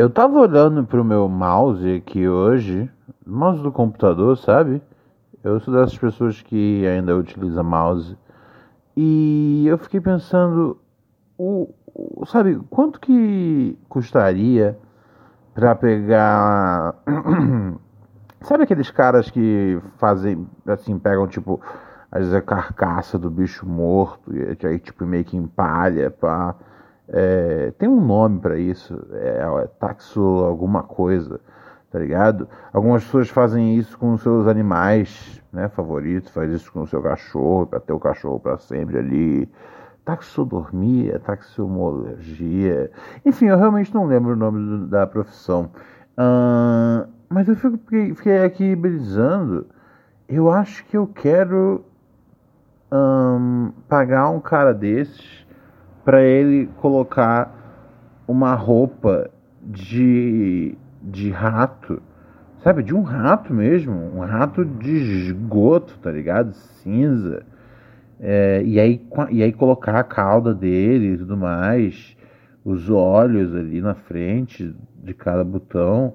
Eu tava olhando pro meu mouse aqui hoje, mouse do computador, sabe? Eu sou dessas pessoas que ainda utilizam mouse. E eu fiquei pensando, o, o sabe, quanto que custaria para pegar Sabe aqueles caras que fazem assim, pegam tipo às vezes a carcaça do bicho morto e aí tipo meio que empalha para é, tem um nome para isso, é, é taxo alguma coisa, tá ligado? Algumas pessoas fazem isso com seus animais, né, favoritos, faz isso com o seu cachorro, para ter o cachorro para sempre ali. Taxodormia, taxomologia, enfim, eu realmente não lembro o nome do, da profissão. Uh, mas eu fiquei, fiquei aqui brisando. Eu acho que eu quero um, pagar um cara desses para ele colocar uma roupa de, de rato, sabe? De um rato mesmo, um rato de esgoto, tá ligado? Cinza. É, e, aí, e aí colocar a cauda dele e tudo mais, os olhos ali na frente de cada botão.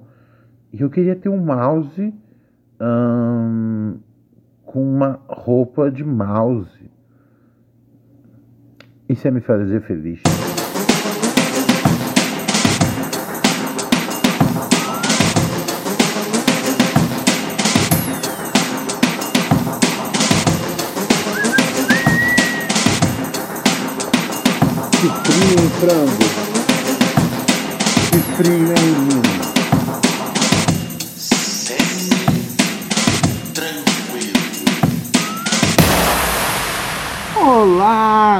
E eu queria ter um mouse hum, com uma roupa de mouse. Isso é me fazer feliz. Que frio em frango. Que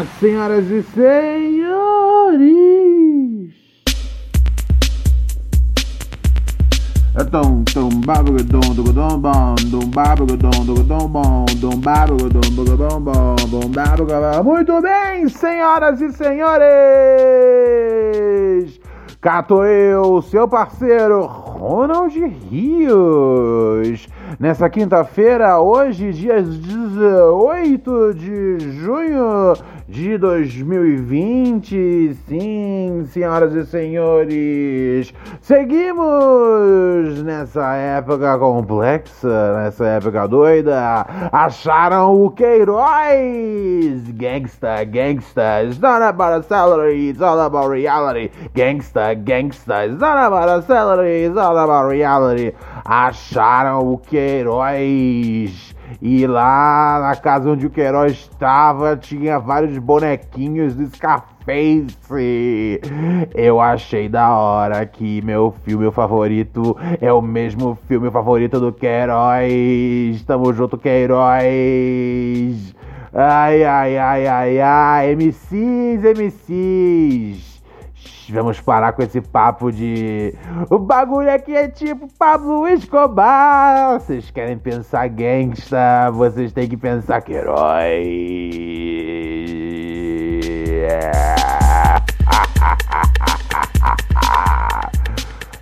Senhoras e senhores! Dom dom babu dom dom dom bom dom babu dom dom dom bom dom babu dom dom dom bom dom babu Muito bem, senhoras e senhores! Cato eu, seu parceiro Ronald Rios Nessa quinta-feira, hoje, dia 18 de junho de 2020. Sim, senhoras e senhores, seguimos nessa época complexa, nessa época doida. Acharam o Queiroz? Gangsta, gangsta. It's not about a salary, it's all about reality. Gangsta, gangsta. It's not about a salary, it's all about reality. Acharam o Queiroz. E lá na casa onde o Queiroz estava, tinha vários bonequinhos do Scarface. Eu achei da hora que meu filme favorito é o mesmo filme favorito do Queiroz. Tamo junto, Queiroz. Ai, ai, ai, ai, ai. MCs, MCs. Vamos parar com esse papo de. O bagulho aqui é tipo Pablo Escobar. Vocês querem pensar gangsta, vocês têm que pensar que herói.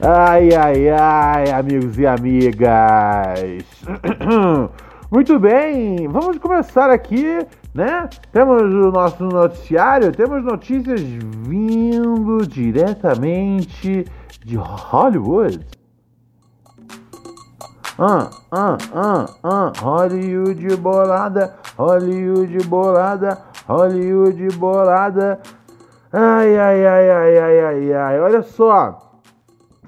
Ai, ai, ai, amigos e amigas. Muito bem, vamos começar aqui né? Temos o nosso noticiário, temos notícias vindo diretamente de Hollywood. Ah, ah, ah, ah, Hollywood bolada, Hollywood bolada, Hollywood bolada. Ai, ai, ai, ai, ai, ai, ai, olha só.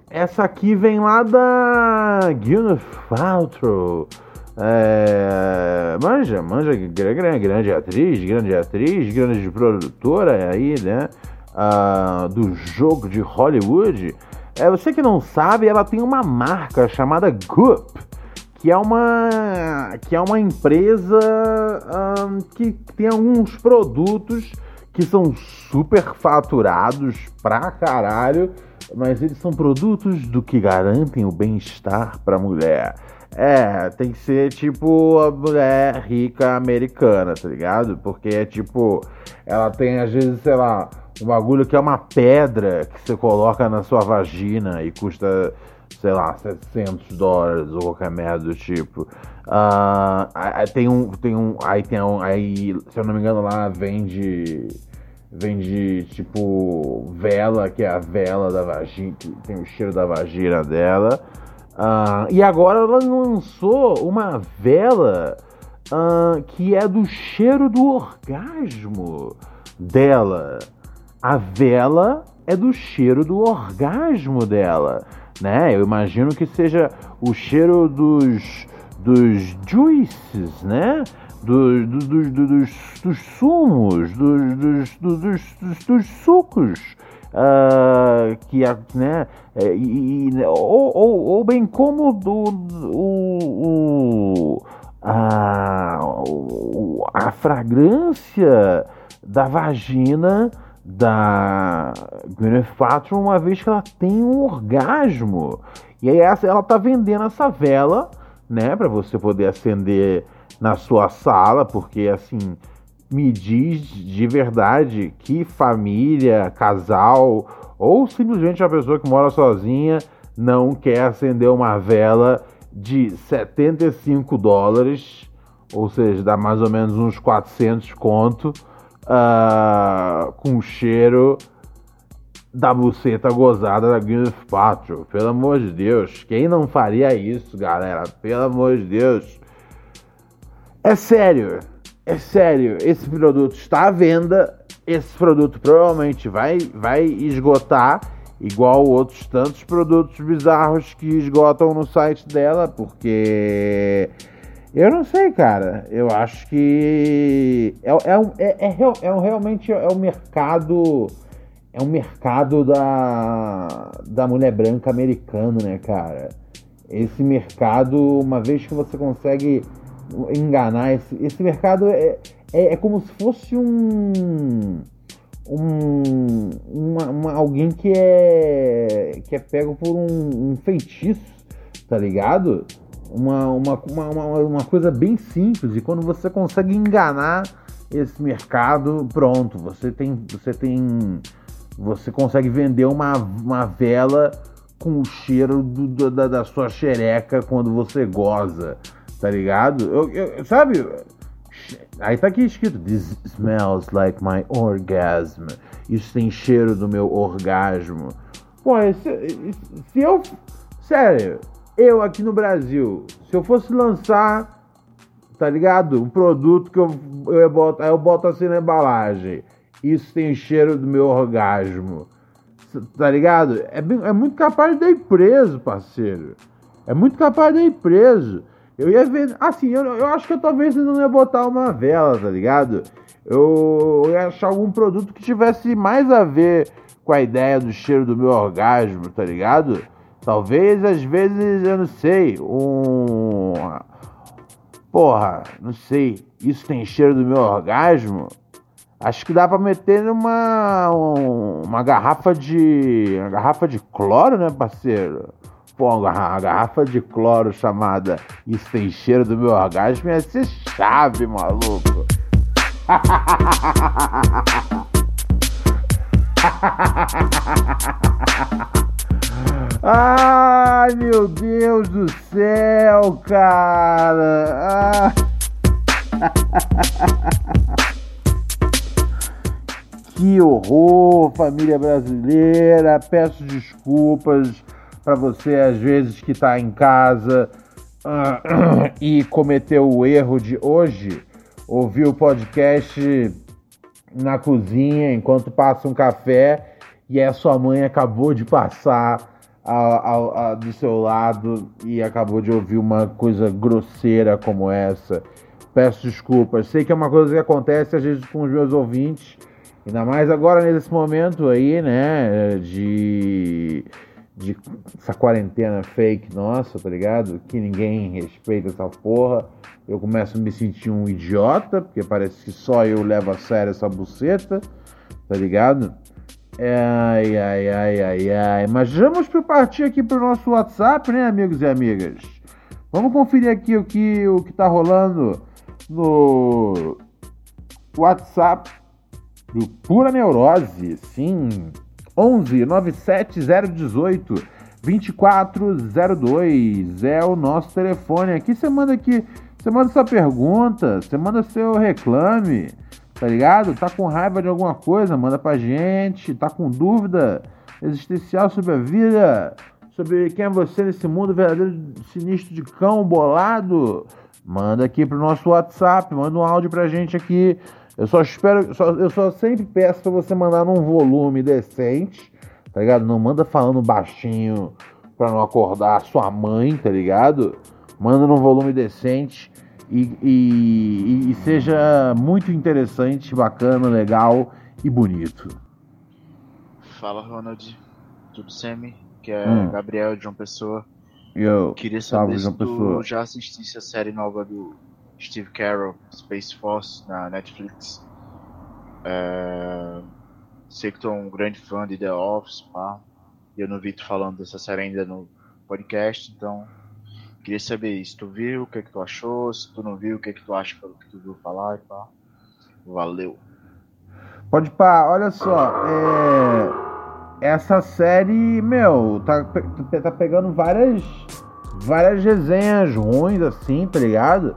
Essa aqui vem lá da Gwyneth Paltrow. É, manja, manja, grande, grande atriz, grande atriz, grande produtora aí, né? Ah, do jogo de Hollywood. É, você que não sabe, ela tem uma marca chamada Goop, que é uma, que é uma empresa que tem alguns produtos que são super faturados pra caralho mas eles são produtos do que garantem o bem-estar para a mulher. É, tem que ser tipo a mulher rica americana, tá ligado? Porque é tipo, ela tem às vezes, sei lá, um bagulho que é uma pedra que você coloca na sua vagina e custa, sei lá, 700 dólares ou qualquer merda do tipo. Uh, aí tem um, tem um, aí tem um, aí, se eu não me engano lá vende, vende tipo vela, que é a vela da vagina, que tem o cheiro da vagina dela. Uh, e agora ela lançou uma vela uh, que é do cheiro do orgasmo dela. A vela é do cheiro do orgasmo dela, né? Eu imagino que seja o cheiro dos, dos juices, né? Do, do, do, dos, dos sumos, dos, dos, dos, dos sucos uh, que né, é, e, ou, ou, ou, bem como do, o, o, a, a fragrância da vagina da Gwyneth Paltrow uma vez que ela tem um orgasmo. E aí ela tá vendendo essa vela, né, para você poder acender na sua sala, porque assim, me diz de verdade que família, casal ou simplesmente a pessoa que mora sozinha não quer acender uma vela de 75 dólares, ou seja, dá mais ou menos uns 400 conto, uh, com cheiro da buceta gozada da Gwyneth Paltrow. Pelo amor de Deus, quem não faria isso, galera? Pelo amor de Deus. É sério, é sério, esse produto está à venda, esse produto provavelmente vai, vai esgotar, igual outros tantos produtos bizarros que esgotam no site dela, porque eu não sei, cara. Eu acho que é, é, um, é, é, é um, realmente é um mercado. É um mercado da, da mulher branca americano, né, cara? Esse mercado, uma vez que você consegue enganar. Esse, esse mercado é, é, é, como se fosse um. um uma, uma, alguém que é. que é pego por um, um feitiço, tá ligado? Uma, uma, uma, uma, coisa bem simples. E quando você consegue enganar esse mercado, pronto, você tem. Você tem. Você consegue vender uma, uma vela com o cheiro do, da, da sua xereca quando você goza tá ligado? Eu, eu, sabe? Aí tá aqui escrito: This smells like my orgasm. Isso tem cheiro do meu orgasmo. Pô, se, se eu. Sério, eu aqui no Brasil, se eu fosse lançar, tá ligado? Um produto que eu, eu, boto, eu boto assim na embalagem. Isso tem cheiro do meu orgasmo. Tá ligado? É, é muito capaz de ir preso, parceiro. É muito capaz de ir preso. Eu ia ver. Assim, eu, eu acho que eu talvez não ia botar uma vela, tá ligado? Eu, eu ia achar algum produto que tivesse mais a ver com a ideia do cheiro do meu orgasmo, tá ligado? Talvez, às vezes, eu não sei, um. Porra, não sei, isso tem cheiro do meu orgasmo? Acho que dá pra meter numa. uma garrafa de. uma garrafa de cloro, né, parceiro? Pô, uma garrafa de cloro chamada Isso tem cheiro do meu orgasmo ia ser chave, maluco. Ai, meu Deus do céu, cara. Que horror, família brasileira. Peço desculpas para você, às vezes, que está em casa uh, e cometeu o erro de hoje ouvir o podcast na cozinha enquanto passa um café e a sua mãe acabou de passar a, a, a, do seu lado e acabou de ouvir uma coisa grosseira como essa. Peço desculpas. Sei que é uma coisa que acontece às vezes com os meus ouvintes, ainda mais agora nesse momento aí, né, de de essa quarentena fake nossa, tá ligado? Que ninguém respeita essa porra. Eu começo a me sentir um idiota, porque parece que só eu levo a sério essa buceta, tá ligado? Ai, ai, ai, ai, ai. Mas vamos partir aqui para o nosso WhatsApp, né, amigos e amigas? Vamos conferir aqui o que, o que tá rolando no WhatsApp do Pura Neurose. Sim, 11 97 018 2402 é o nosso telefone. Aqui você manda aqui, você manda sua pergunta, você manda seu reclame, tá ligado? Tá com raiva de alguma coisa, manda pra gente. Tá com dúvida existencial sobre a vida, sobre quem é você nesse mundo verdadeiro sinistro de cão bolado, manda aqui pro nosso WhatsApp, manda um áudio pra gente aqui. Eu só espero, só, eu só sempre peço pra você mandar num volume decente tá ligado? Não manda falando baixinho pra não acordar sua mãe, tá ligado? Manda num volume decente e, e, e seja muito interessante, bacana, legal e bonito. Fala, Ronald. Tudo semi? Que é hum. Gabriel de João Pessoa. Eu, Queria saber se tu já assistisse a série nova do Steve Carroll, Space Force, na Netflix. É Sei que tu é um grande fã de The Office, pá. E eu não vi tu falando dessa série ainda no podcast, então queria saber se tu viu, o que é que tu achou, se tu não viu, o que é que tu acha pelo que tu viu falar e pá. Valeu. Pode pá, olha só, é... essa série, meu, tá, tá pegando várias várias resenhas ruins assim, tá ligado?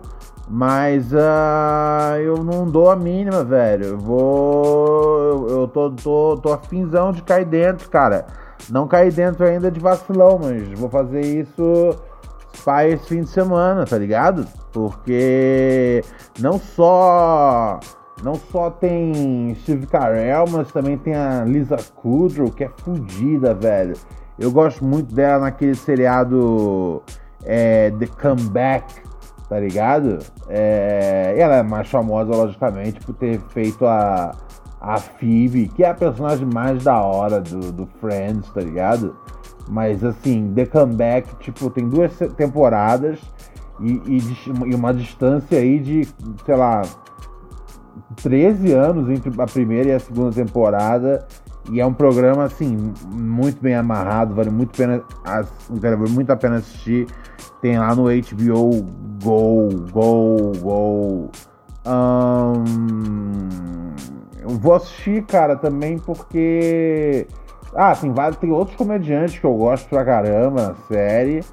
Mas uh, eu não dou a mínima, velho. Eu vou. Eu tô, tô, tô afinzão de cair dentro, cara. Não cair dentro ainda de vacilão, mas vou fazer isso para esse fim de semana, tá ligado? Porque não só. Não só tem Steve Carell, mas também tem a Lisa Kudrow, que é fodida, velho. Eu gosto muito dela naquele seriado é, The Comeback tá ligado? É, ela é mais famosa, logicamente, por ter feito a, a Phoebe, que é a personagem mais da hora do, do Friends, tá ligado? Mas assim, The Comeback, tipo, tem duas temporadas e, e, e uma distância aí de, sei lá, 13 anos entre a primeira e a segunda temporada. E é um programa, assim, muito bem amarrado, vale muito, pena, vale muito a pena assistir. Tem lá no HBO Go, Go, Go. Um, eu vou assistir, cara, também porque. Ah, tem vários, tem outros comediantes que eu gosto pra caramba na série.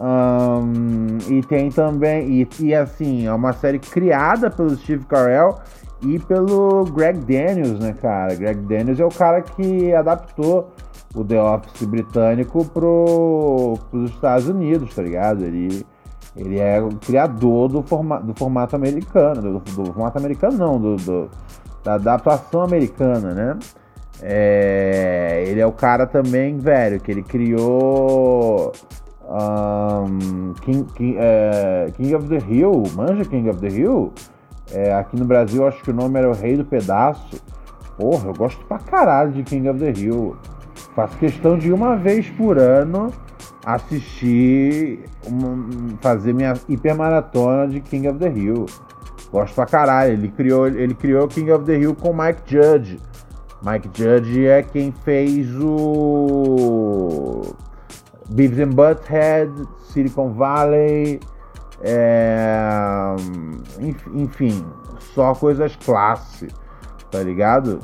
Um, e tem também. E, e assim, é uma série criada pelo Steve Carell e pelo Greg Daniels, né, cara? Greg Daniels é o cara que adaptou o The Office britânico pro, pros Estados Unidos, tá ligado? Ele, ele é o criador do, forma, do formato americano, do, do formato americano não, do, do, da adaptação americana, né? É, ele é o cara também, velho, que ele criou um, King, King, é, King of the Hill, manja King of the Hill? É, aqui no Brasil, acho que o nome era O Rei do Pedaço. Porra, eu gosto pra caralho de King of the Hill. Faço questão de uma vez por ano assistir, fazer minha hipermaratona de King of the Hill. Gosto pra caralho. Ele criou, ele criou King of the Hill com Mike Judge. Mike Judge é quem fez o Beavis and Butthead, Silicon Valley, é... Enfim, só coisas classe, tá ligado?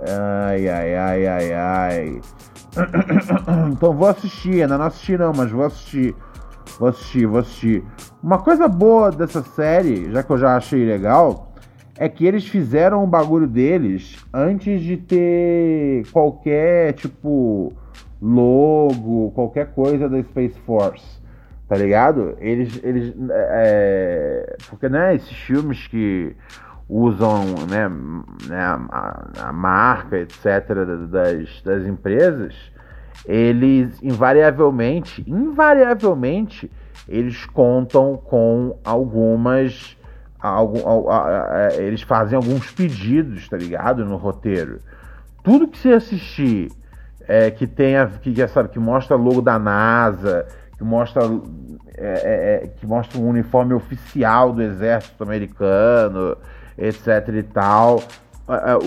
Ai, ai, ai, ai, ai. Então vou assistir, ainda não assisti não, mas vou assistir. Vou assistir, vou assistir. Uma coisa boa dessa série, já que eu já achei legal, é que eles fizeram o bagulho deles antes de ter qualquer, tipo, logo, qualquer coisa da Space Force tá ligado? Eles, eles é, porque né, esses filmes que usam né, né a, a, marca, etc, das, das empresas, eles invariavelmente, invariavelmente, eles contam com algumas algum, eles fazem alguns pedidos, tá ligado? No roteiro. Tudo que você assistir é, que tenha, que já sabe, que mostra logo da NASA, que mostra, é, é, é, que mostra um uniforme oficial do exército americano, etc e tal.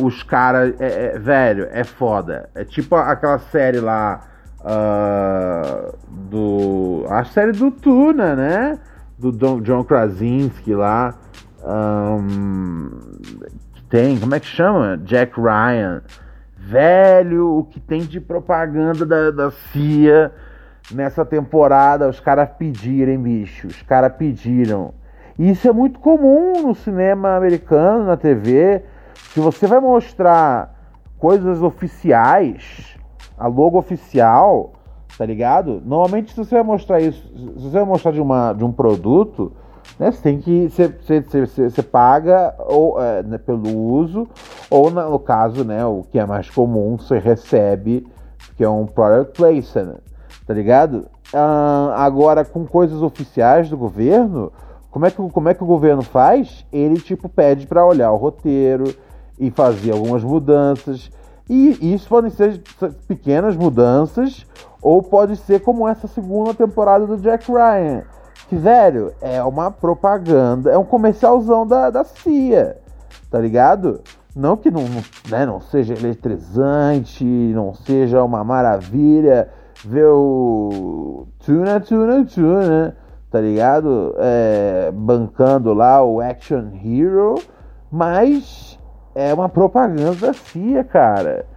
os caras. É, é, velho, é foda. É tipo aquela série lá. Uh, do. A série do Tuna, né? Do Don, John Krasinski lá. Um, tem, como é que chama? Jack Ryan. Velho, o que tem de propaganda da, da CIA nessa temporada, os caras pedirem, bicho. Os caras pediram. E isso é muito comum no cinema americano, na TV. Se você vai mostrar coisas oficiais, a logo oficial, tá ligado? Normalmente, se você vai mostrar isso, se você vai mostrar de, uma, de um produto, né, você tem que. Você, você, você, você paga ou, é, né, pelo uso, ou no caso, né, o que é mais comum, você recebe, que é um product placement, tá ligado? Ah, agora, com coisas oficiais do governo, como é, que, como é que o governo faz? Ele, tipo, pede para olhar o roteiro e fazer algumas mudanças. E isso podem ser pequenas mudanças, ou pode ser como essa segunda temporada do Jack Ryan. Que, velho, é uma propaganda, é um comercialzão da, da CIA, tá ligado? Não que não, né, não seja eletrizante, não seja uma maravilha ver o Tuna, Tuna, Tuna tá ligado? É, bancando lá o Action Hero, mas é uma propaganda da CIA, cara.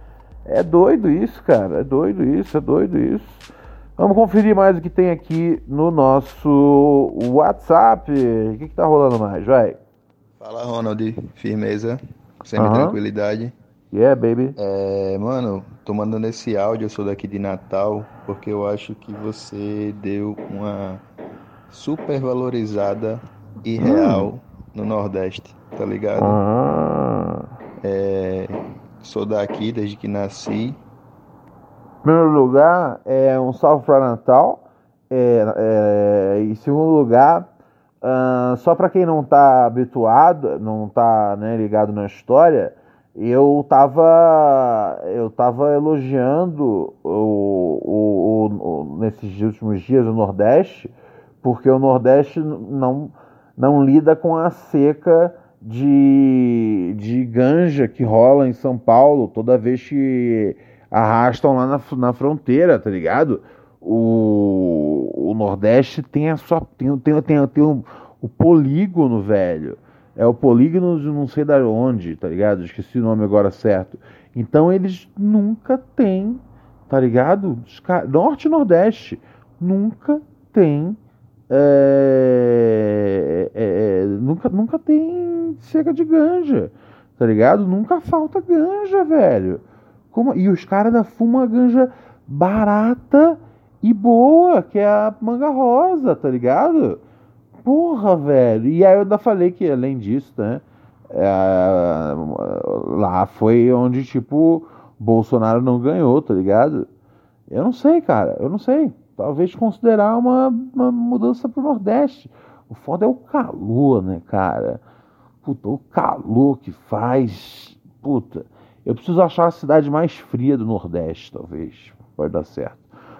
É doido isso, cara. É doido isso, é doido isso. Vamos conferir mais o que tem aqui no nosso WhatsApp. O que, que tá rolando mais, vai? Fala, Ronald. Firmeza. Sempre tranquilidade. Yeah, baby. É, mano, tô mandando esse áudio, eu sou daqui de Natal, porque eu acho que você deu uma super valorizada e real hum. no Nordeste, tá ligado? Ah. É, sou daqui desde que nasci. Em primeiro lugar, é um salve para Natal. É, é, em segundo lugar, uh, só para quem não tá habituado, não tá né, ligado na história, eu tava, eu tava elogiando o, o, o, nesses últimos dias o Nordeste porque o Nordeste não, não lida com a seca de, de ganja que rola em São Paulo toda vez que arrastam lá na, na fronteira, tá ligado? O, o Nordeste tem a sua. Tem, tem, tem, tem o, o polígono, velho. É o polígono de não sei da onde, tá ligado? Esqueci o nome agora certo. Então eles nunca têm, tá ligado? Norte e Nordeste nunca tem é, é, é, nunca, nunca tem chega de ganja, tá ligado? Nunca falta ganja, velho. Como, e os caras da fuma ganja barata e boa, que é a manga rosa, tá ligado? Porra, velho. E aí eu ainda falei que, além disso, né? É, lá foi onde, tipo, Bolsonaro não ganhou, tá ligado? Eu não sei, cara. Eu não sei talvez considerar uma, uma mudança para o Nordeste. O foda é o calor, né, cara? Puta, o calor que faz. Puta, eu preciso achar a cidade mais fria do Nordeste, talvez. Pode dar certo.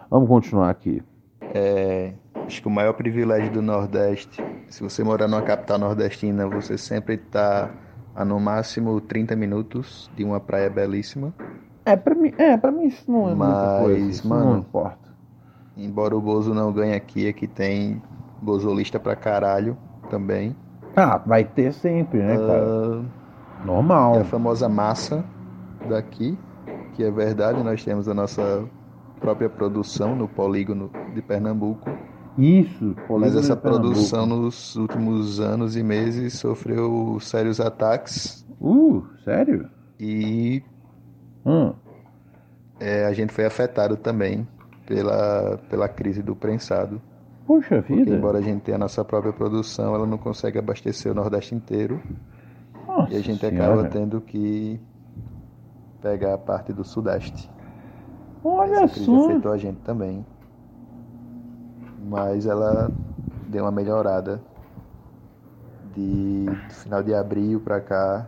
Vamos continuar aqui. É, acho que o maior privilégio do Nordeste, se você morar numa capital nordestina, você sempre está a no máximo 30 minutos de uma praia belíssima. É, pra mim, é, pra mim isso não é Mas, muita coisa. Isso mano, não importa. Embora o Bozo não ganhe aqui, aqui tem bozolista pra caralho também. Ah, vai ter sempre, né, cara? Uh, Normal. É a famosa massa daqui, que é verdade, nós temos a nossa própria produção no polígono de Pernambuco. Isso, Mas essa produção nos últimos anos e meses sofreu sérios ataques. Uh, sério? E hum. é, a gente foi afetado também pela, pela crise do prensado. Puxa vida. Porque, embora a gente tenha a nossa própria produção, ela não consegue abastecer o Nordeste inteiro. Nossa e a gente senhora. acaba tendo que pegar a parte do Sudeste. Olha Essa crise só. afetou a gente também. Mas ela deu uma melhorada de final de abril para cá.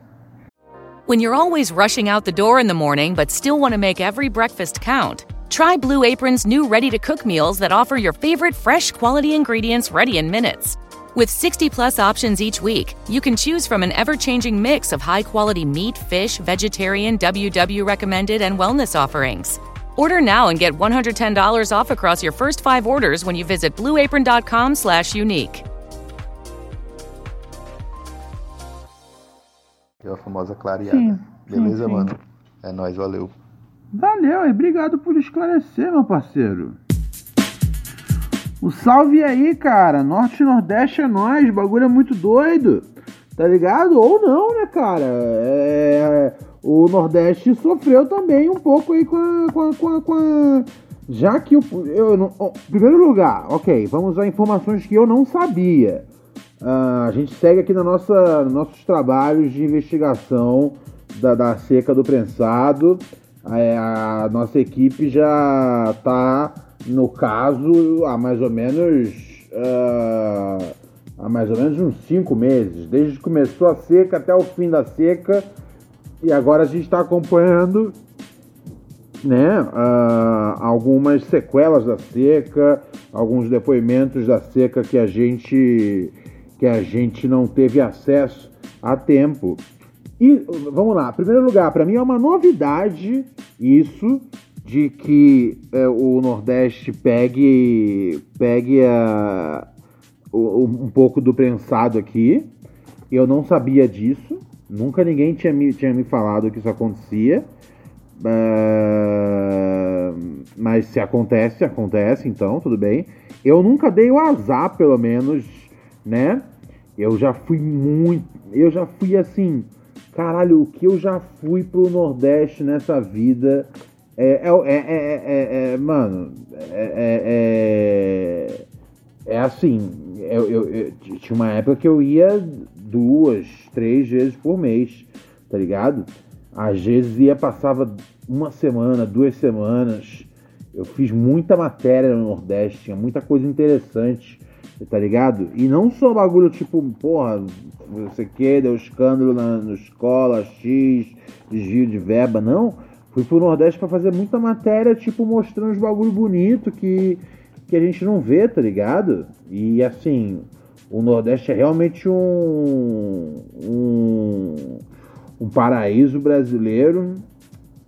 When you're always rushing out the door in the morning but still want to make every breakfast count, Try Blue Apron's new ready to cook meals that offer your favorite fresh quality ingredients ready in minutes. With 60 plus options each week, you can choose from an ever changing mix of high quality meat, fish, vegetarian, WW recommended, and wellness offerings. Order now and get $110 off across your first five orders when you visit blueapron.com slash unique. É a famosa clareada. Sim, Beleza, sim, sim. mano? É nóis, valeu. Valeu e obrigado por esclarecer, meu parceiro. O salve aí, cara. Norte e Nordeste é nós. O bagulho é muito doido. Tá ligado? Ou não, né, cara? É... O Nordeste sofreu também um pouco aí com a. Com a, com a, com a... Já que o. Eu. Primeiro lugar, ok, vamos a informações que eu não sabia. Uh, a gente segue aqui na nossa, nos nossos trabalhos de investigação da, da seca do prensado. É, a nossa equipe já está no caso há mais ou menos uh, há mais ou menos uns cinco meses, desde que começou a seca até o fim da seca, e agora a gente está acompanhando né, uh, algumas sequelas da seca, alguns depoimentos da seca que a gente que a gente não teve acesso a tempo. E vamos lá, primeiro lugar, para mim é uma novidade isso de que é, o Nordeste pegue pegue a, um pouco do prensado aqui. Eu não sabia disso, nunca ninguém tinha me, tinha me falado que isso acontecia. Uh, mas se acontece, acontece, então tudo bem. Eu nunca dei o azar, pelo menos, né? Eu já fui muito. Eu já fui assim Caralho, o que eu já fui pro Nordeste nessa vida. É, é, é, é, é mano, é, é, assim. Eu, eu, eu, tinha uma época que eu ia duas, três vezes por mês, tá ligado? Às vezes ia, passava uma semana, duas semanas. Eu fiz muita matéria no Nordeste, tinha muita coisa interessante tá ligado? E não só bagulho tipo, porra, você que deu escândalo na, na escola, X, desvio de verba, não. Fui pro Nordeste para fazer muita matéria, tipo, mostrando os bagulho bonito que, que a gente não vê, tá ligado? E assim, o Nordeste é realmente um, um, um paraíso brasileiro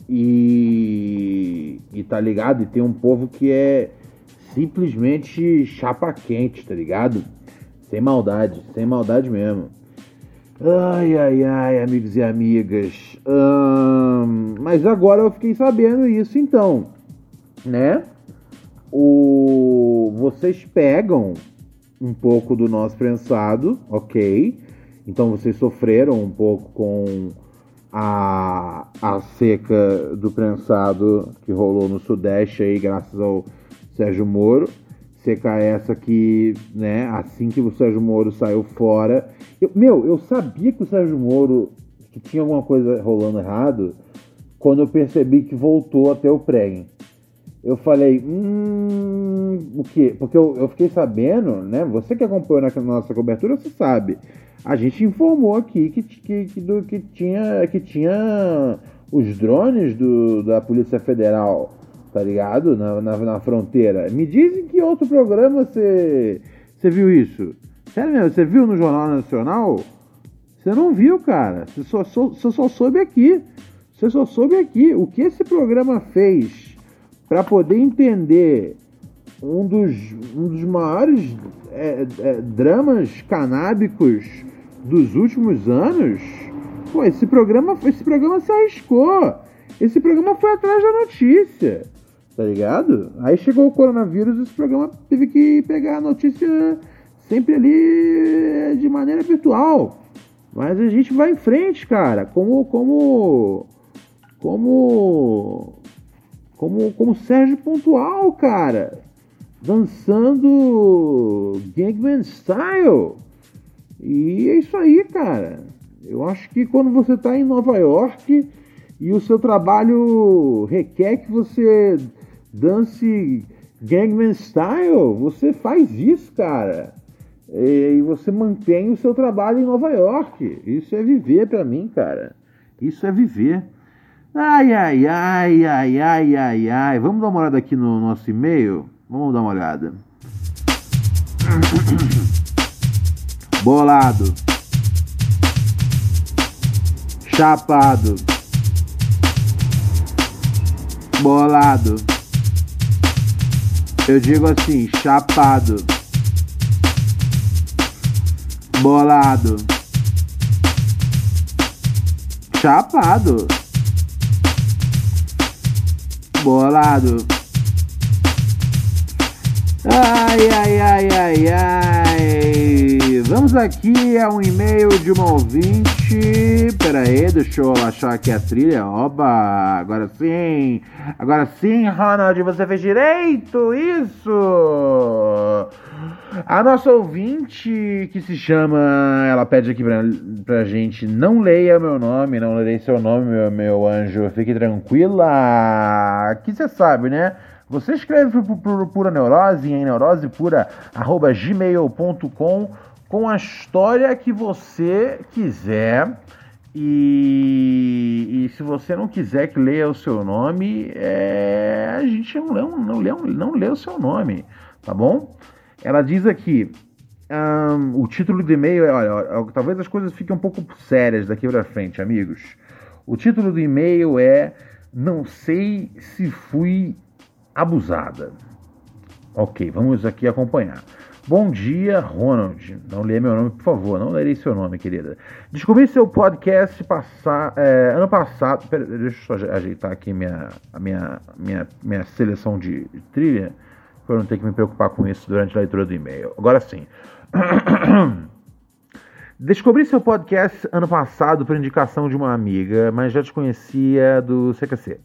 e, e tá ligado? E tem um povo que é simplesmente chapa quente, tá ligado? Sem maldade, sem maldade mesmo. Ai, ai, ai, amigos e amigas. Hum, mas agora eu fiquei sabendo isso então, né? O, vocês pegam um pouco do nosso prensado, ok? Então vocês sofreram um pouco com a, a seca do prensado que rolou no Sudeste aí, graças ao Sérgio Moro. Seca essa que, né, assim que o Sérgio Moro saiu fora. Eu, meu, eu sabia que o Sérgio Moro que tinha alguma coisa rolando errado quando eu percebi que voltou até o pré. Eu falei, hum, o quê? Porque eu, eu fiquei sabendo, né? Você que acompanhou na nossa cobertura, você sabe. A gente informou aqui que, que, que, do, que, tinha, que tinha os drones do, da Polícia Federal tá ligado? Na, na, na fronteira. Me dizem que outro programa você viu isso. Sério mesmo, você viu no Jornal Nacional? Você não viu, cara. Você só, só, você só soube aqui. Você só soube aqui. O que esse programa fez para poder entender um dos, um dos maiores é, é, dramas canábicos dos últimos anos? Pô, esse programa, esse programa se arriscou. Esse programa foi atrás da notícia tá ligado? Aí chegou o coronavírus e esse programa teve que pegar a notícia sempre ali eh, de maneira virtual. Mas a gente vai em frente, cara, como como como como como Sérgio Pontual, cara, dançando Gangman Style. E é isso aí, cara. Eu acho que quando você tá em Nova York e o seu trabalho requer que você dance Gangman Style, você faz isso, cara. E você mantém o seu trabalho em Nova York. Isso é viver para mim, cara. Isso é viver. Ai, ai, ai, ai, ai, ai, ai. Vamos dar uma olhada aqui no nosso e-mail? Vamos dar uma olhada. bolado, chapado, bolado. Eu digo assim, chapado, bolado, chapado, bolado. Ai, ai, ai, ai, ai. Vamos aqui a um e-mail de uma ouvinte. Pera aí, deixa eu achar aqui a trilha. Oba, agora sim. Agora sim, Ronald, você fez direito. Isso. A nossa ouvinte que se chama, ela pede aqui pra, pra gente, não leia meu nome, não lerei seu nome, meu, meu anjo, fique tranquila, que você sabe, né? Você escreve por, por Pura Neurose em neurosepura.gmail.com com a história que você quiser. E, e, se você não quiser que leia o seu nome, é, a gente não lê, não, lê, não lê o seu nome, tá bom? Ela diz aqui, um, o título do e-mail é, olha, olha, talvez as coisas fiquem um pouco sérias daqui para frente, amigos. O título do e-mail é Não sei se fui abusada. Ok, vamos aqui acompanhar. Bom dia, Ronald. Não leia meu nome, por favor. Não lerei seu nome, querida. Descobri seu podcast passar, é, ano passado. Pera, deixa eu só ajeitar aqui minha, a minha, minha, minha seleção de, de trilha, para não ter que me preocupar com isso durante a leitura do e-mail. Agora sim. Descobri seu podcast ano passado por indicação de uma amiga, mas já te conhecia do CQC.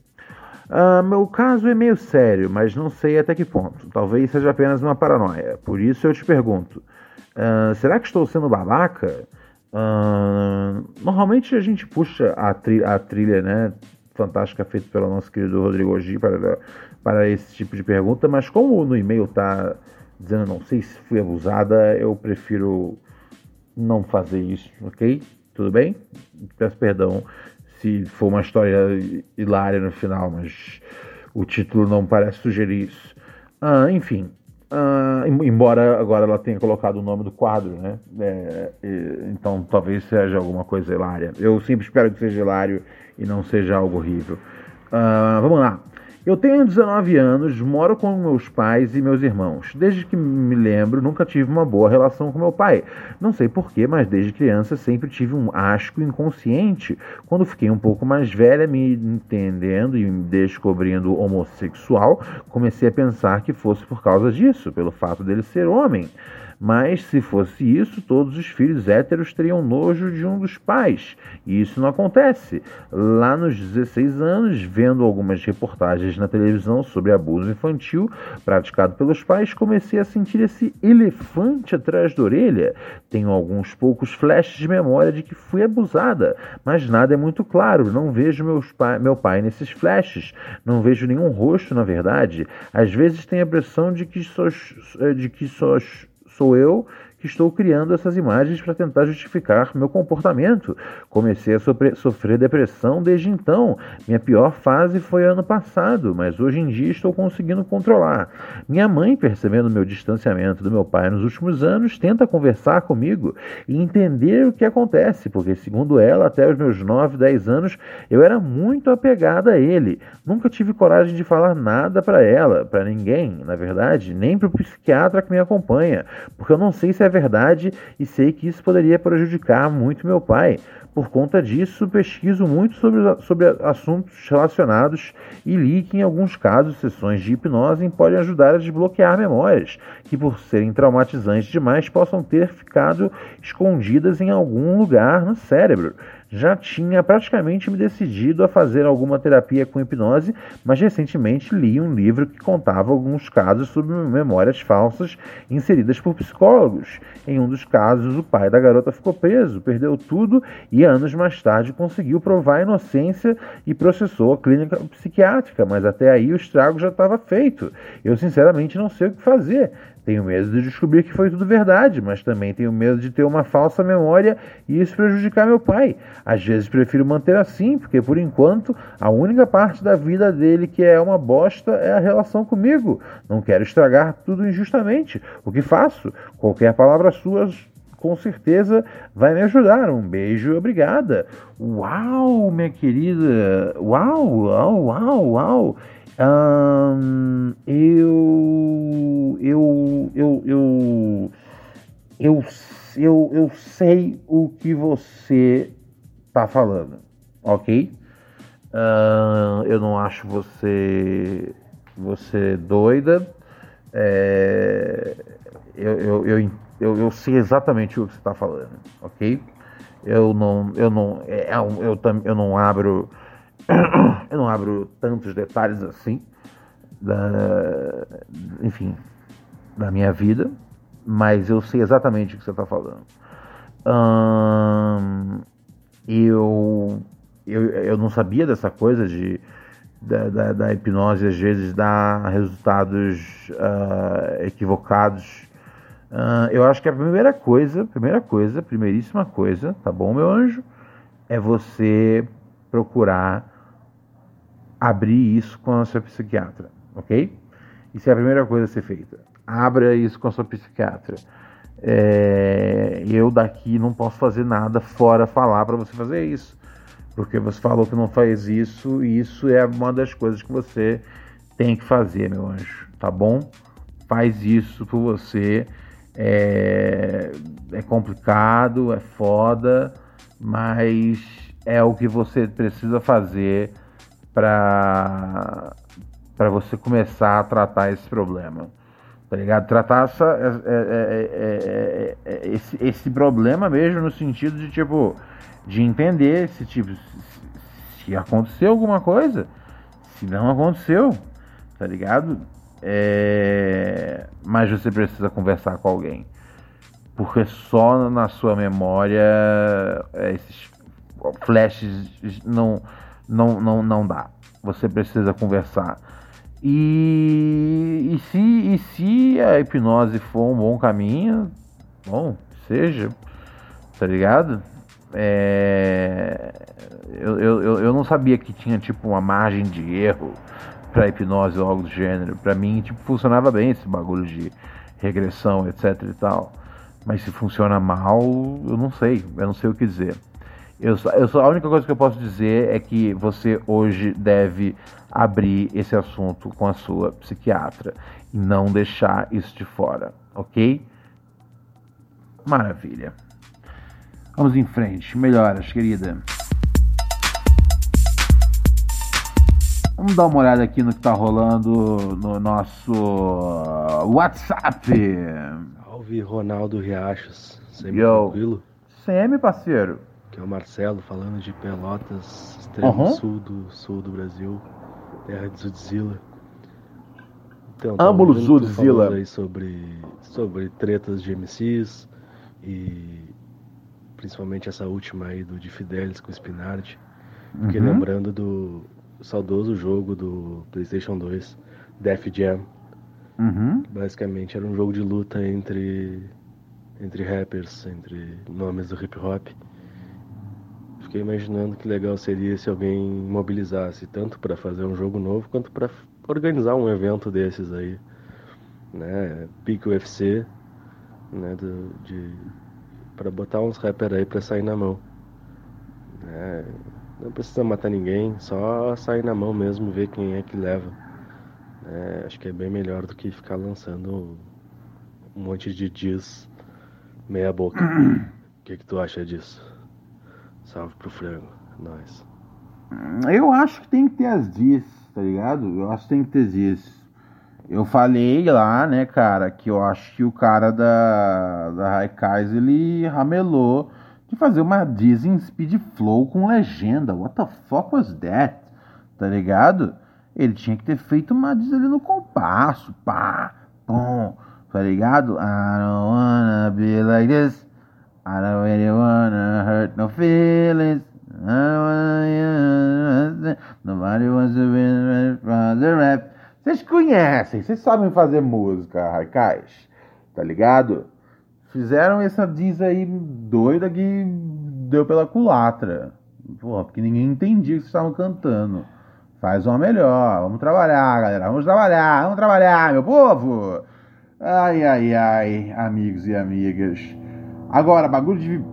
Uh, meu caso é meio sério, mas não sei até que ponto. Talvez seja apenas uma paranoia. Por isso eu te pergunto: uh, será que estou sendo babaca? Uh, normalmente a gente puxa a, tri a, trilha né, fantástica feita pelo nosso querido Rodrigo Ogi para, para esse tipo de pergunta, mas como no e-mail está dizendo não sei se fui abusada, eu prefiro não fazer isso, ok? Tudo bem? Peço perdão se for uma história hilária no final, mas o título não parece sugerir isso. Ah, enfim, ah, embora agora ela tenha colocado o nome do quadro, né? É, então talvez seja alguma coisa hilária. Eu sempre espero que seja hilário e não seja algo horrível. Ah, vamos lá. Eu tenho 19 anos, moro com meus pais e meus irmãos. Desde que me lembro, nunca tive uma boa relação com meu pai. Não sei porquê, mas desde criança sempre tive um asco inconsciente. Quando fiquei um pouco mais velha, me entendendo e me descobrindo homossexual, comecei a pensar que fosse por causa disso, pelo fato dele ser homem. Mas se fosse isso, todos os filhos héteros teriam nojo de um dos pais. E isso não acontece. Lá nos 16 anos, vendo algumas reportagens na televisão sobre abuso infantil praticado pelos pais, comecei a sentir esse elefante atrás da orelha. Tenho alguns poucos flashes de memória de que fui abusada, mas nada é muito claro. Não vejo meus pa meu pai nesses flashes. Não vejo nenhum rosto, na verdade. Às vezes tenho a impressão de que só, de que só sou eu que estou criando essas imagens para tentar justificar meu comportamento. Comecei a sofrer depressão desde então. Minha pior fase foi ano passado, mas hoje em dia estou conseguindo controlar. Minha mãe, percebendo meu distanciamento do meu pai nos últimos anos, tenta conversar comigo e entender o que acontece, porque, segundo ela, até os meus 9, 10 anos, eu era muito apegada a ele. Nunca tive coragem de falar nada para ela, para ninguém, na verdade, nem para o psiquiatra que me acompanha, porque eu não sei se é verdade e sei que isso poderia prejudicar muito meu pai. Por conta disso, pesquiso muito sobre, sobre assuntos relacionados e li que, em alguns casos, sessões de hipnose podem ajudar a desbloquear memórias que, por serem traumatizantes demais, possam ter ficado escondidas em algum lugar no cérebro já tinha praticamente me decidido a fazer alguma terapia com hipnose, mas recentemente li um livro que contava alguns casos sobre memórias falsas inseridas por psicólogos. Em um dos casos, o pai da garota ficou preso, perdeu tudo e anos mais tarde conseguiu provar a inocência e processou a clínica psiquiátrica, mas até aí o estrago já estava feito. Eu sinceramente não sei o que fazer. Tenho medo de descobrir que foi tudo verdade, mas também tenho medo de ter uma falsa memória e isso prejudicar meu pai. Às vezes prefiro manter assim, porque por enquanto a única parte da vida dele que é uma bosta é a relação comigo. Não quero estragar tudo injustamente. O que faço? Qualquer palavra sua com certeza vai me ajudar. Um beijo, obrigada. Uau, minha querida. Uau, uau, uau, uau. Um, eu, eu, eu, eu, eu, eu, eu sei o que você está falando, ok? Eu não acho você, você doida. É, eu, eu, eu, eu, eu sei exatamente o que você está falando, ok? Eu não, eu não, é, é eu, eu, eu não abro, eu não abro tantos detalhes assim, da, enfim, da minha vida, mas eu sei exatamente o que você está falando. Hum, eu, eu, eu não sabia dessa coisa de da, da, da hipnose às vezes dar resultados uh, equivocados Uh, eu acho que a primeira coisa, primeira coisa, primeiríssima coisa, tá bom, meu anjo? É você procurar abrir isso com a sua psiquiatra, ok? Isso é a primeira coisa a ser feita. Abra isso com a sua psiquiatra. É, eu daqui não posso fazer nada fora falar para você fazer isso, porque você falou que não faz isso e isso é uma das coisas que você tem que fazer, meu anjo, tá bom? Faz isso por você é, é complicado, é foda, mas é o que você precisa fazer para para você começar a tratar esse problema. Tá ligado? Tratar essa, é, é, é, esse, esse problema mesmo no sentido de tipo de entender se tipo se, aconteceu alguma coisa, se não aconteceu, tá ligado? É... Mas você precisa conversar com alguém. Porque só na sua memória é, esses flashes não, não, não, não dá. Você precisa conversar. E, e, se, e se a hipnose for um bom caminho, bom, seja, tá ligado? É, eu, eu, eu não sabia que tinha tipo uma margem de erro para hipnose ou algo do gênero. Para mim, tipo, funcionava bem esse bagulho de regressão, etc e tal. Mas se funciona mal, eu não sei, eu não sei o que dizer. Eu, eu só, a única coisa que eu posso dizer é que você hoje deve abrir esse assunto com a sua psiquiatra e não deixar isso de fora, ok? Maravilha. Vamos em frente. Melhoras, querida. Vamos dar uma olhada aqui no que tá rolando no nosso WhatsApp. Salve Ronaldo Riachos. Sempre Yo. tranquilo? Sempre, parceiro. Que é o Marcelo falando de Pelotas, extremo uhum. sul do sul do Brasil, terra de Zudzilla. Então, Âmbulo Zudzilla. aí sobre, sobre tretas de MCs e principalmente essa última aí do de Fidelis com o Spinardi. Fiquei uhum. lembrando do saudoso jogo do PlayStation 2, Def Jam. Uhum. Basicamente era um jogo de luta entre entre rappers, entre nomes do hip hop. Fiquei imaginando que legal seria se alguém mobilizasse tanto para fazer um jogo novo quanto para organizar um evento desses aí, né? Pique UFC, né? Do, de para botar uns rappers aí para sair na mão. Né? Não precisa matar ninguém, só sair na mão mesmo, ver quem é que leva. É, acho que é bem melhor do que ficar lançando um monte de dias meia boca. O que, que tu acha disso? Salve pro frango, nós. Eu acho que tem que ter as dias, tá ligado? Eu acho que tem que ter dias. Eu falei lá, né, cara, que eu acho que o cara da, da Raikais, ele ramelou de fazer uma Disney Speed Flow com legenda. What the fuck was that? Tá ligado? Ele tinha que ter feito uma Disney ali no compasso, pá, pum, tá ligado? I don't wanna be like this. I don't really wanna hurt no feelings. I don't wanna... Nobody wants to be the rap. Vocês conhecem, vocês sabem fazer música, Raikais, tá ligado? Fizeram essa diz aí doida que deu pela culatra. Porra, porque ninguém entendia o que vocês estavam cantando. Faz uma melhor. Vamos trabalhar, galera. Vamos trabalhar, vamos trabalhar, meu povo. Ai, ai, ai, amigos e amigas. Agora, bagulho de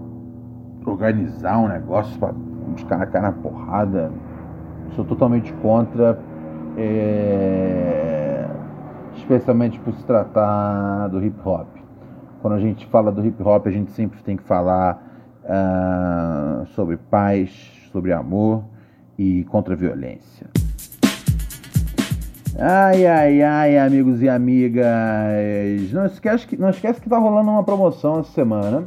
organizar um negócio para os caras cair na porrada, sou totalmente contra. É... Especialmente por se tratar do hip hop. Quando a gente fala do hip hop, a gente sempre tem que falar uh, sobre paz, sobre amor e contra a violência. Ai, ai, ai, amigos e amigas. Não esquece que, não esquece que tá rolando uma promoção essa semana.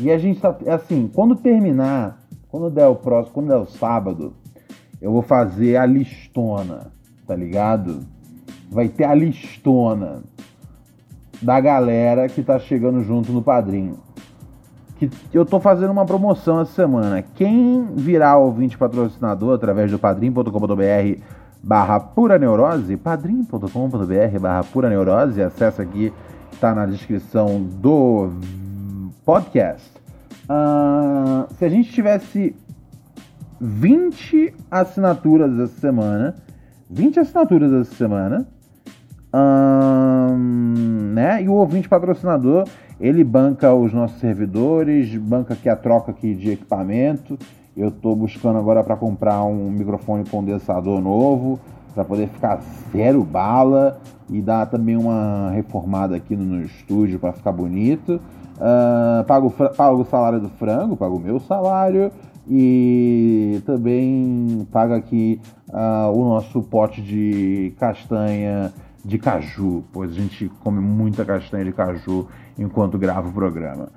E a gente tá. Assim, quando terminar, quando der o próximo, quando der o sábado, eu vou fazer a listona, tá ligado? Vai ter a listona da galera que tá chegando junto no padrinho. Que eu tô fazendo uma promoção essa semana. Quem virar ouvinte patrocinador através do padrim.com.br barra pura neurose, padrim.com.br barra pura neurose, acessa aqui, está na descrição do podcast. Uh, se a gente tivesse 20 assinaturas essa semana, 20 assinaturas essa semana, né? E o ouvinte patrocinador, ele banca os nossos servidores, banca aqui a troca aqui de equipamento, eu estou buscando agora para comprar um microfone condensador novo, para poder ficar zero bala e dar também uma reformada aqui no, no estúdio para ficar bonito. Uh, pago, pago o salário do frango, pago o meu salário e também paga aqui uh, o nosso pote de castanha de caju, pois a gente come muita castanha de caju enquanto grava o programa.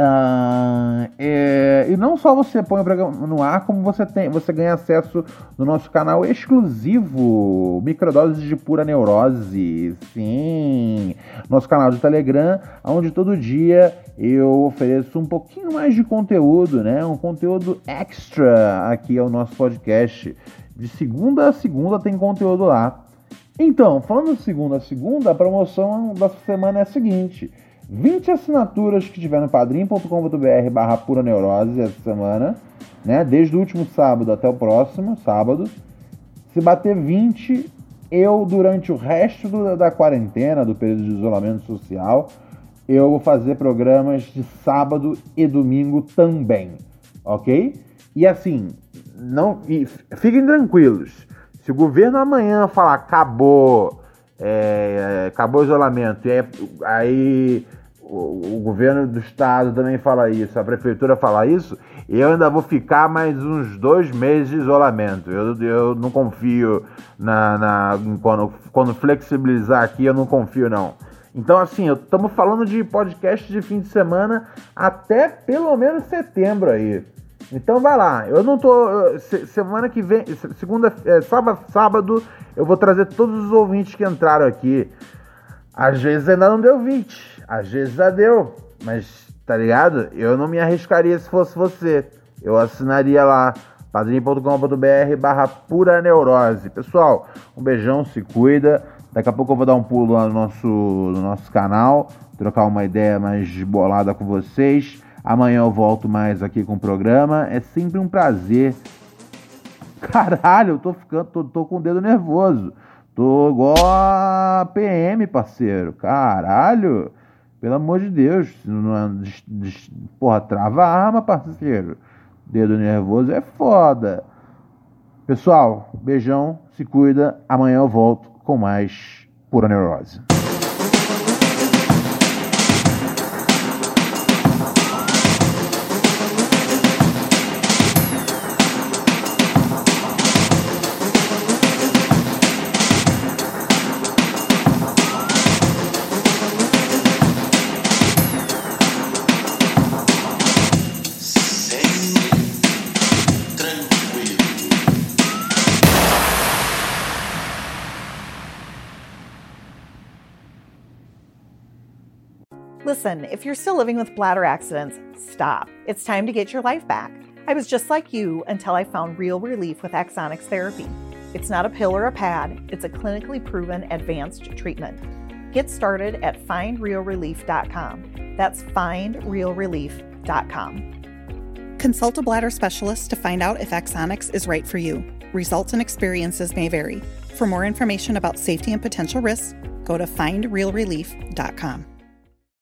Uh, é, e não só você põe o programa no ar, como você tem, você ganha acesso no nosso canal exclusivo Microdoses de Pura Neurose. Sim, nosso canal de Telegram, onde todo dia eu ofereço um pouquinho mais de conteúdo, né? Um conteúdo extra aqui ao nosso podcast. De segunda a segunda tem conteúdo lá. Então, falando de segunda a segunda, a promoção da semana é a seguinte. 20 assinaturas que tiver no padrim.com.br barra pura neurose essa semana, né? Desde o último sábado até o próximo sábado. Se bater 20, eu, durante o resto do, da quarentena, do período de isolamento social, eu vou fazer programas de sábado e domingo também, ok? E assim, não, e fiquem tranquilos. Se o governo amanhã falar acabou, é, acabou o isolamento, e aí, aí o, governo do estado também fala isso, a prefeitura fala isso, eu ainda vou ficar mais uns dois meses de isolamento. Eu, eu não confio na, na quando, quando flexibilizar aqui, eu não confio não. Então, assim, estamos falando de podcast de fim de semana até pelo menos setembro aí. Então vai lá, eu não tô. Semana que vem, segunda, é, sábado, sábado, eu vou trazer todos os ouvintes que entraram aqui. Às vezes ainda não deu 20. Às vezes já deu, mas tá ligado? Eu não me arriscaria se fosse você. Eu assinaria lá padrim.com.br barra pura neurose. Pessoal, um beijão, se cuida. Daqui a pouco eu vou dar um pulo lá no nosso, no nosso canal, trocar uma ideia mais bolada com vocês. Amanhã eu volto mais aqui com o programa. É sempre um prazer. Caralho, eu tô ficando, tô, tô com o dedo nervoso. Tô igual a PM, parceiro. Caralho. Pelo amor de Deus, não, é porra, trava a arma, parceiro. Dedo nervoso é foda. Pessoal, beijão, se cuida. Amanhã eu volto com mais Pura Neurose. Listen, if you're still living with bladder accidents, stop. It's time to get your life back. I was just like you until I found real relief with Axonics therapy. It's not a pill or a pad, it's a clinically proven advanced treatment. Get started at findrealrelief.com. That's findrealrelief.com. Consult a bladder specialist to find out if Axonics is right for you. Results and experiences may vary. For more information about safety and potential risks, go to findrealrelief.com.